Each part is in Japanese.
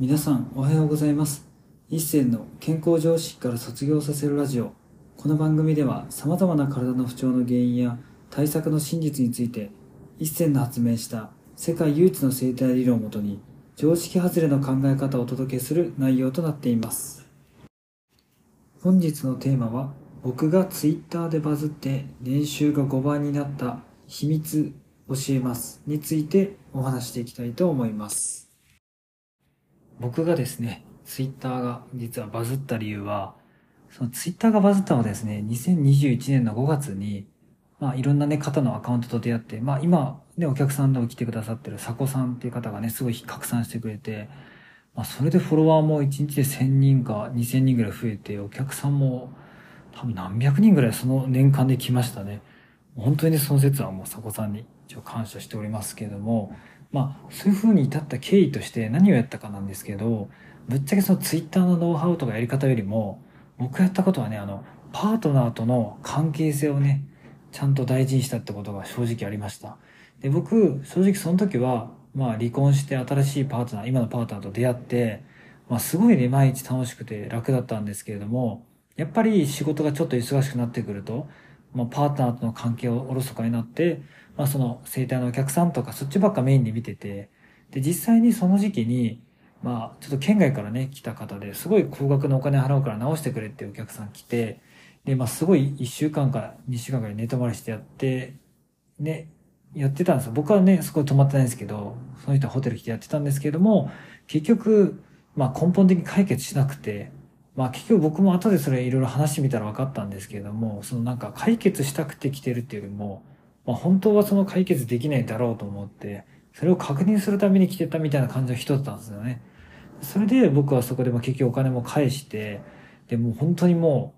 皆さんおはようございます。一銭の健康常識から卒業させるラジオ。この番組では様々な体の不調の原因や対策の真実について一銭の発明した世界唯一の生態理論をもとに常識外れの考え方をお届けする内容となっています。本日のテーマは僕が Twitter でバズって年収が5倍になった秘密教えますについてお話していきたいと思います。僕がですね、ツイッターが実はバズった理由は、そのツイッターがバズったのはですね、2021年の5月に、まあいろんなね、方のアカウントと出会って、まあ今ね、お客さんでも来てくださってるサコさんっていう方がね、すごい拡散してくれて、まあそれでフォロワーも1日で1000人か2000人ぐらい増えて、お客さんも多分何百人ぐらいその年間で来ましたね。本当にね、その説はもうサコさんに一応感謝しておりますけれども、まあ、そういう風に至った経緯として何をやったかなんですけど、ぶっちゃけそのツイッターのノウハウとかやり方よりも、僕やったことはね、あの、パートナーとの関係性をね、ちゃんと大事にしたってことが正直ありました。で、僕、正直その時は、まあ離婚して新しいパートナー、今のパートナーと出会って、まあすごいね、毎日楽しくて楽だったんですけれども、やっぱり仕事がちょっと忙しくなってくると、まあ、パートナーとの関係をおろそかになって、まあ、その生態のお客さんとかそっちばっかメインで見てて、で、実際にその時期に、まあ、ちょっと県外からね、来た方ですごい高額のお金払うから直してくれっていうお客さん来て、で、まあ、すごい1週間から2週間からい寝泊まりしてやって、ね、やってたんですよ。僕はね、そこ泊まってないんですけど、その人はホテル来てやってたんですけれども、結局、まあ根本的に解決しなくて、まあ結局僕も後でそれいろいろ話してみたら分かったんですけれども、そのなんか解決したくて来てるっていうよりも、まあ本当はその解決できないだろうと思って、それを確認するために来てたみたいな感じの人だったんですよね。それで僕はそこでも結局お金も返して、で、もう本当にも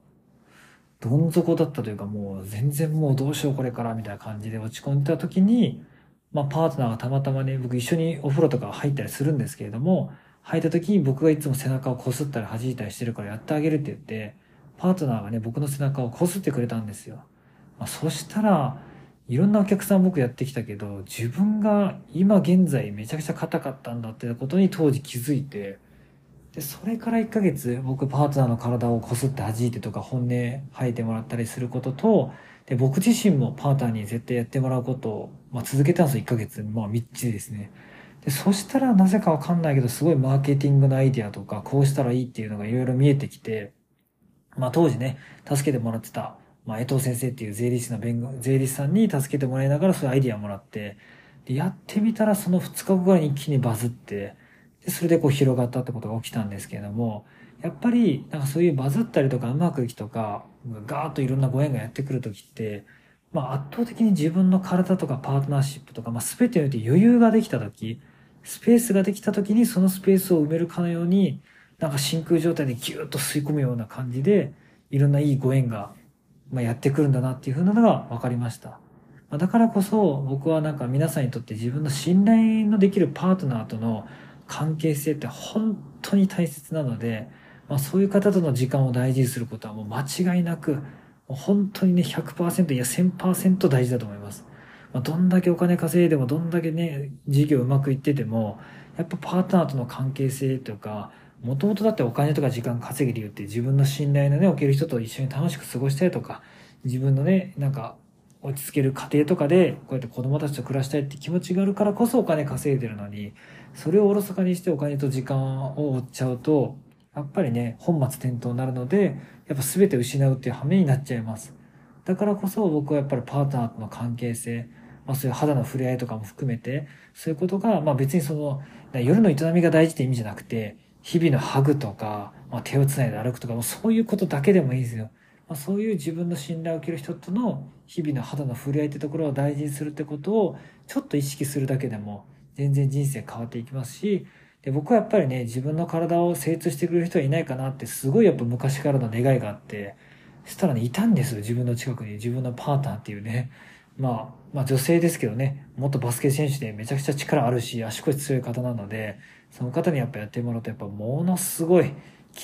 う、どん底だったというかもう全然もうどうしようこれからみたいな感じで落ち込んでた時に、まあパートナーがたまたまね、僕一緒にお風呂とか入ったりするんですけれども、履いた時に僕がいつも背中をこすったり弾いたりしてるからやってあげるって言って、パートナーがね、僕の背中をこすってくれたんですよ。まあ、そしたら、いろんなお客さん僕やってきたけど、自分が今現在めちゃくちゃ硬かったんだってことに当時気づいて、で、それから1ヶ月僕パートナーの体をこすって弾いてとか本音吐いてもらったりすることと、で、僕自身もパートナーに絶対やってもらうことを、まあ、続けたんですよ、1ヶ月。まあ、みっちりですね。で、そしたらなぜかわかんないけど、すごいマーケティングのアイディアとか、こうしたらいいっていうのがいろいろ見えてきて、まあ当時ね、助けてもらってた、まあ江藤先生っていう税理士の弁護、税理士さんに助けてもらいながらそういうアイディアもらって、で、やってみたらその2日後ぐらいに一気にバズって、で、それでこう広がったってことが起きたんですけれども、やっぱり、なんかそういうバズったりとかうまくいきとか、ガーッといろんなご縁がやってくるときって、まあ圧倒的に自分の体とかパートナーシップとか、まあ全てにおいて余裕ができたとき、スペースができた時にそのスペースを埋めるかのように、なんか真空状態でギューッと吸い込むような感じで、いろんないいご縁が、ま、やってくるんだなっていうふうなのが分かりました。ま、だからこそ僕はなんか皆さんにとって自分の信頼のできるパートナーとの関係性って本当に大切なので、まあ、そういう方との時間を大事にすることはもう間違いなく、本当にね100%いや1000%大事だと思います。まあ、どんだけお金稼いでも、どんだけね、事業うまくいってても、やっぱパートナーとの関係性とか、もともとだってお金とか時間稼ぐ理由って自分の信頼のね、おける人と一緒に楽しく過ごしたいとか、自分のね、なんか、落ち着ける家庭とかで、こうやって子供たちと暮らしたいって気持ちがあるからこそお金稼いでるのに、それをおろそかにしてお金と時間を追っちゃうと、やっぱりね、本末転倒になるので、やっぱ全て失うっていう羽目になっちゃいます。だからこそ僕はやっぱりパートナーとの関係性、まあそういう肌の触れ合いとかも含めて、そういうことが、まあ別にその、夜の営みが大事って意味じゃなくて、日々のハグとか、まあ手をつないで歩くとか、もそういうことだけでもいいですよ。まあ、そういう自分の信頼を受ける人との日々の肌の触れ合いってところを大事にするってことをちょっと意識するだけでも全然人生変わっていきますし、で僕はやっぱりね、自分の体を精通してくれる人はいないかなってすごいやっぱ昔からの願いがあって、そしたらね、いたんですよ、自分の近くに。自分のパートナーっていうね。まあ、まあ女性ですけどね、元バスケ選手でめちゃくちゃ力あるし、足腰強い方なので、その方にやっぱやってもらうとやっぱものすごい効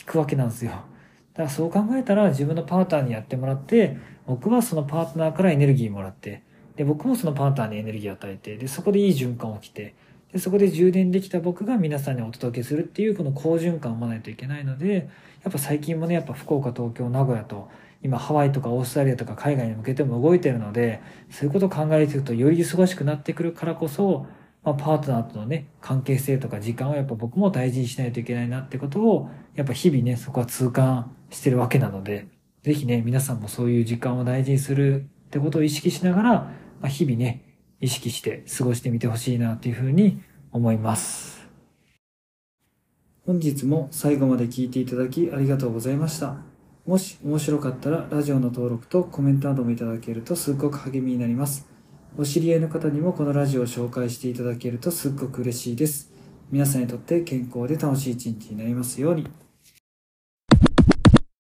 くわけなんですよ。だからそう考えたら自分のパートナーにやってもらって、僕はそのパートナーからエネルギーもらって、で、僕もそのパートナーにエネルギーを与えて、で、そこでいい循環起きて、でそこで充電できた僕が皆さんにお届けするっていうこの好循環を生まないといけないのでやっぱ最近もねやっぱ福岡東京名古屋と今ハワイとかオーストラリアとか海外に向けても動いてるのでそういうことを考えていくとより忙しくなってくるからこそ、まあ、パートナーとのね関係性とか時間をやっぱ僕も大事にしないといけないなってことをやっぱ日々ねそこは痛感してるわけなのでぜひね皆さんもそういう時間を大事にするってことを意識しながら、まあ、日々ね意識して過ごしてみてほしいなというふうに思います。本日も最後まで聞いていただきありがとうございました。もし面白かったらラジオの登録とコメントなどもいただけるとすっごく励みになります。お知り合いの方にもこのラジオを紹介していただけるとすっごく嬉しいです。皆さんにとって健康で楽しい一日になりますように。